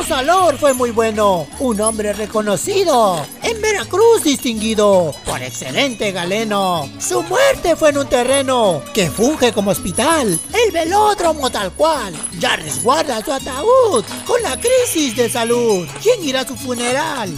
Su salor fue muy bueno, un hombre reconocido, en Veracruz distinguido, por excelente galeno. Su muerte fue en un terreno que funge como hospital, el velódromo tal cual. Ya resguarda su ataúd con la crisis de salud. ¿Quién irá a su funeral?